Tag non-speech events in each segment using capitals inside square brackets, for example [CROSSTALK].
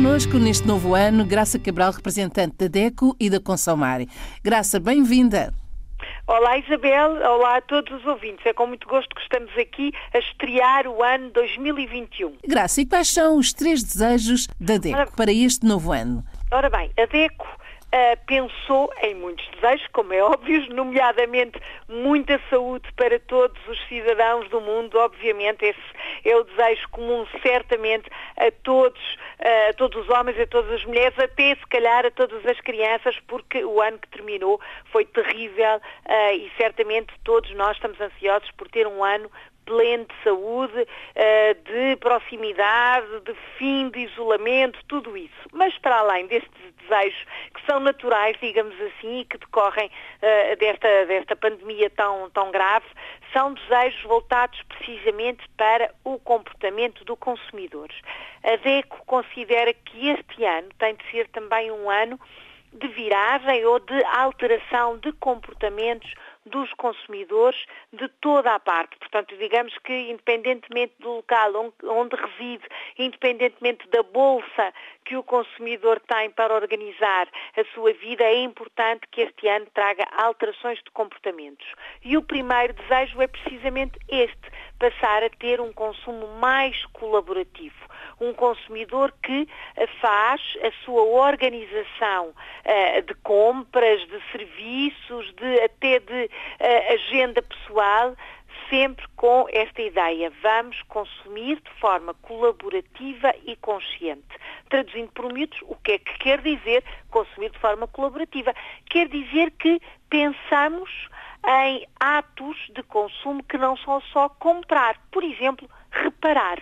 connosco neste novo ano Graça Cabral, representante da DECO e da Consomare. Graça, bem-vinda. Olá Isabel, olá a todos os ouvintes. É com muito gosto que estamos aqui a estrear o ano 2021. Graça, e quais são os três desejos da DECO Ora, para este novo ano? Ora bem, a DECO Uh, pensou em muitos desejos, como é óbvio, [LAUGHS] nomeadamente muita saúde para todos os cidadãos do mundo. Obviamente, esse é o desejo comum, certamente, a todos, a todos os homens, a todas as mulheres, até se calhar a todas as crianças, porque o ano que terminou foi terrível uh, e certamente todos nós estamos ansiosos por ter um ano pleno de saúde, eh, de proximidade, de fim de isolamento, tudo isso. Mas para além destes desejos que são naturais, digamos assim, e que decorrem eh, desta, desta pandemia tão, tão grave, são desejos voltados precisamente para o comportamento do consumidor. A DECO considera que este ano tem de ser também um ano de viragem ou de alteração de comportamentos dos consumidores de toda a parte. Portanto, digamos que independentemente do local onde, reside, independentemente da bolsa que o consumidor tem para organizar a sua vida, é importante que este ano traga alterações de comportamentos. E o primeiro desejo é precisamente este, passar a ter um consumo mais colaborativo um consumidor que eh, faz a sua organização uh, de compras, de serviços, de, até de uh, agenda pessoal, sempre com esta ideia, vamos consumir de forma colaborativa e consciente. Traduzindo por miúdos, o que é que quer dizer consumir de forma colaborativa? Quer dizer que pensamos em atos de consumo que não são só comprar, por exemplo, reparar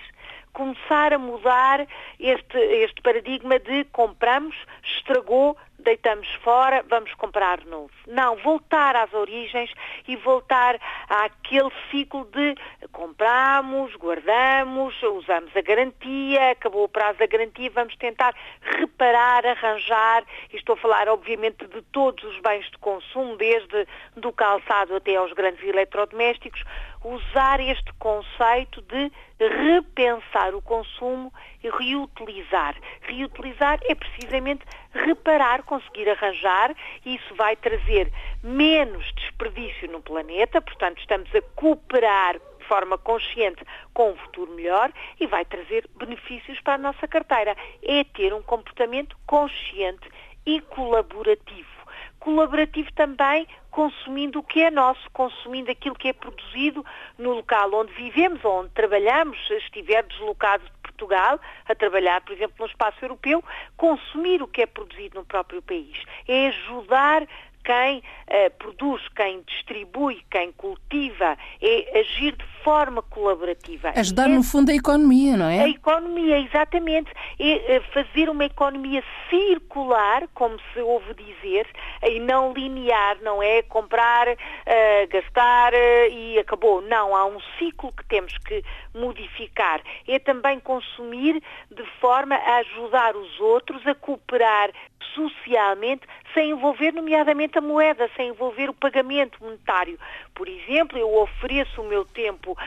começar a mudar este, este paradigma de compramos, estragou, deitamos fora, vamos comprar novo. Não, voltar às origens e voltar àquele ciclo de compramos, guardamos, usamos a garantia, acabou o prazo da garantia, vamos tentar reparar, arranjar, e estou a falar obviamente de todos os bens de consumo, desde do calçado até aos grandes eletrodomésticos, usar este conceito de repensar o consumo e reutilizar. Reutilizar é precisamente reparar, conseguir arranjar, e isso vai trazer menos desperdício no planeta, portanto, estamos a cooperar de forma consciente com um futuro melhor e vai trazer benefícios para a nossa carteira. É ter um comportamento consciente e colaborativo colaborativo também consumindo o que é nosso, consumindo aquilo que é produzido no local onde vivemos ou onde trabalhamos, se estiver deslocado de Portugal a trabalhar, por exemplo, no espaço europeu, consumir o que é produzido no próprio país. É ajudar quem uh, produz, quem distribui, quem cultiva, é agir de forma colaborativa. Ajudar, é, no fundo, a economia, não é? A economia, exatamente. É uh, fazer uma economia circular, como se ouve dizer, e não linear, não é comprar, uh, gastar e acabou. Não, há um ciclo que temos que modificar. É também consumir de forma a ajudar os outros a cooperar socialmente, sem envolver, nomeadamente, a moeda, sem envolver o pagamento monetário. Por exemplo, eu ofereço o meu tempo, uh,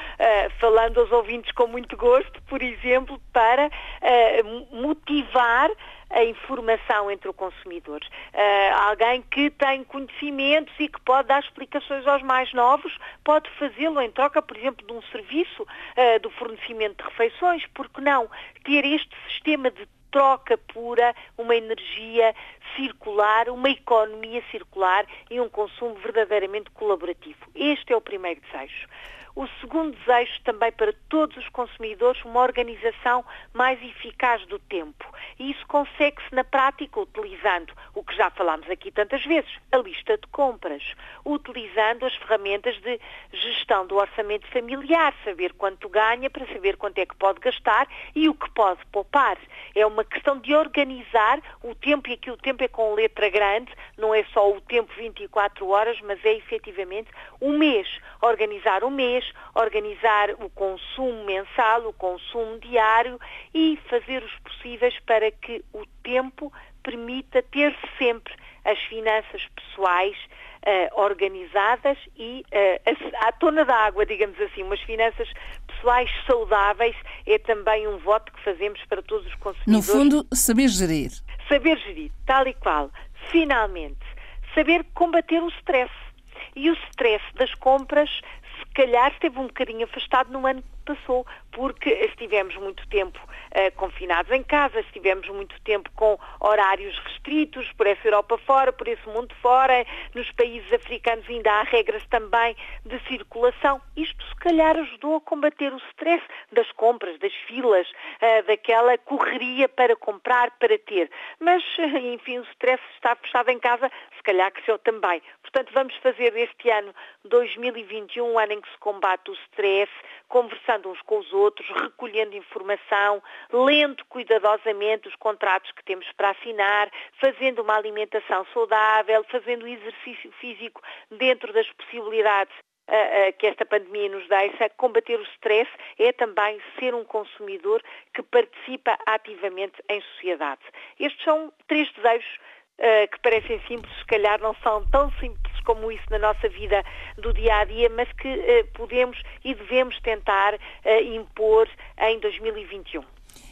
falando aos ouvintes com muito gosto, por exemplo, para uh, motivar a informação entre o consumidor. Uh, alguém que tem conhecimentos e que pode dar explicações aos mais novos, pode fazê-lo em troca, por exemplo, de um serviço uh, do fornecimento de refeições, porque não ter este sistema de troca pura, uma energia circular, uma economia circular e um consumo verdadeiramente colaborativo. Este é o primeiro desejo. O segundo desejo também para todos os consumidores, uma organização mais eficaz do tempo. E isso consegue-se na prática utilizando o que já falámos aqui tantas vezes, a lista de compras, utilizando as ferramentas de gestão do orçamento familiar, saber quanto ganha para saber quanto é que pode gastar e o que pode poupar. É uma questão de organizar o tempo, e aqui o tempo é com letra grande, não é só o tempo 24 horas, mas é efetivamente o mês. Organizar o mês, organizar o consumo mensal, o consumo diário e fazer os possíveis para que o tempo permita ter sempre as finanças pessoais uh, organizadas e uh, [LAUGHS] à tona da água, digamos assim, umas finanças pessoais saudáveis é também um voto que fazemos para todos os consumidores. No fundo, saber gerir. Saber gerir, tal e qual. Finalmente, saber combater o stress. E o stress das compras, calhar, esteve um bocadinho afastado no ano passou, porque estivemos muito tempo uh, confinados em casa, estivemos muito tempo com horários restritos por essa Europa fora, por esse mundo fora, nos países africanos ainda há regras também de circulação. Isto se calhar ajudou a combater o stress das compras, das filas, uh, daquela correria para comprar, para ter. Mas, enfim, o stress está fechado em casa, se calhar cresceu também. Portanto, vamos fazer este ano 2021 um ano em que se combate o stress, conversando uns com os outros, recolhendo informação, lendo cuidadosamente os contratos que temos para assinar, fazendo uma alimentação saudável, fazendo exercício físico dentro das possibilidades que esta pandemia nos deixa, combater o stress é também ser um consumidor que participa ativamente em sociedade. Estes são três desejos que parecem simples, se calhar não são tão simples como isso na nossa vida do dia a dia, mas que uh, podemos e devemos tentar uh, impor em 2021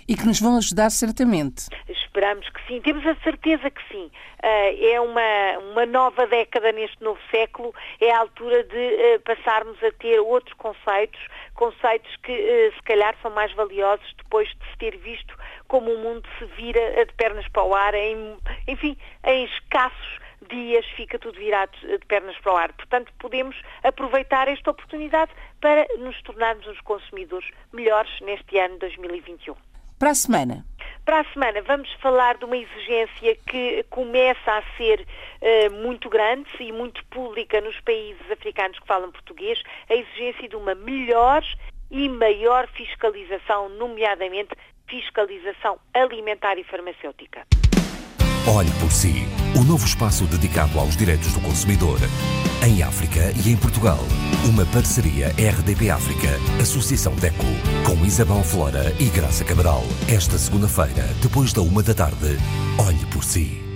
e que nos vão ajudar certamente. Esperamos que sim, temos a certeza que sim. É uma, uma nova década neste novo século, é a altura de passarmos a ter outros conceitos, conceitos que uh, se calhar são mais valiosos depois de se ter visto como o mundo se vira de pernas para o ar, em, enfim, em escassos dias fica tudo virado de pernas para o ar. Portanto, podemos aproveitar esta oportunidade para nos tornarmos uns consumidores melhores neste ano 2021. Para a semana. Para a semana vamos falar de uma exigência que começa a ser uh, muito grande e muito pública nos países africanos que falam português, a exigência de uma melhor e maior fiscalização, nomeadamente fiscalização alimentar e farmacêutica. Olhe por si, o novo espaço dedicado aos direitos do consumidor. Em África e em Portugal. Uma parceria RDP África, Associação DECO, com Isabel Flora e Graça Cabral. Esta segunda-feira, depois da uma da tarde, olhe por si.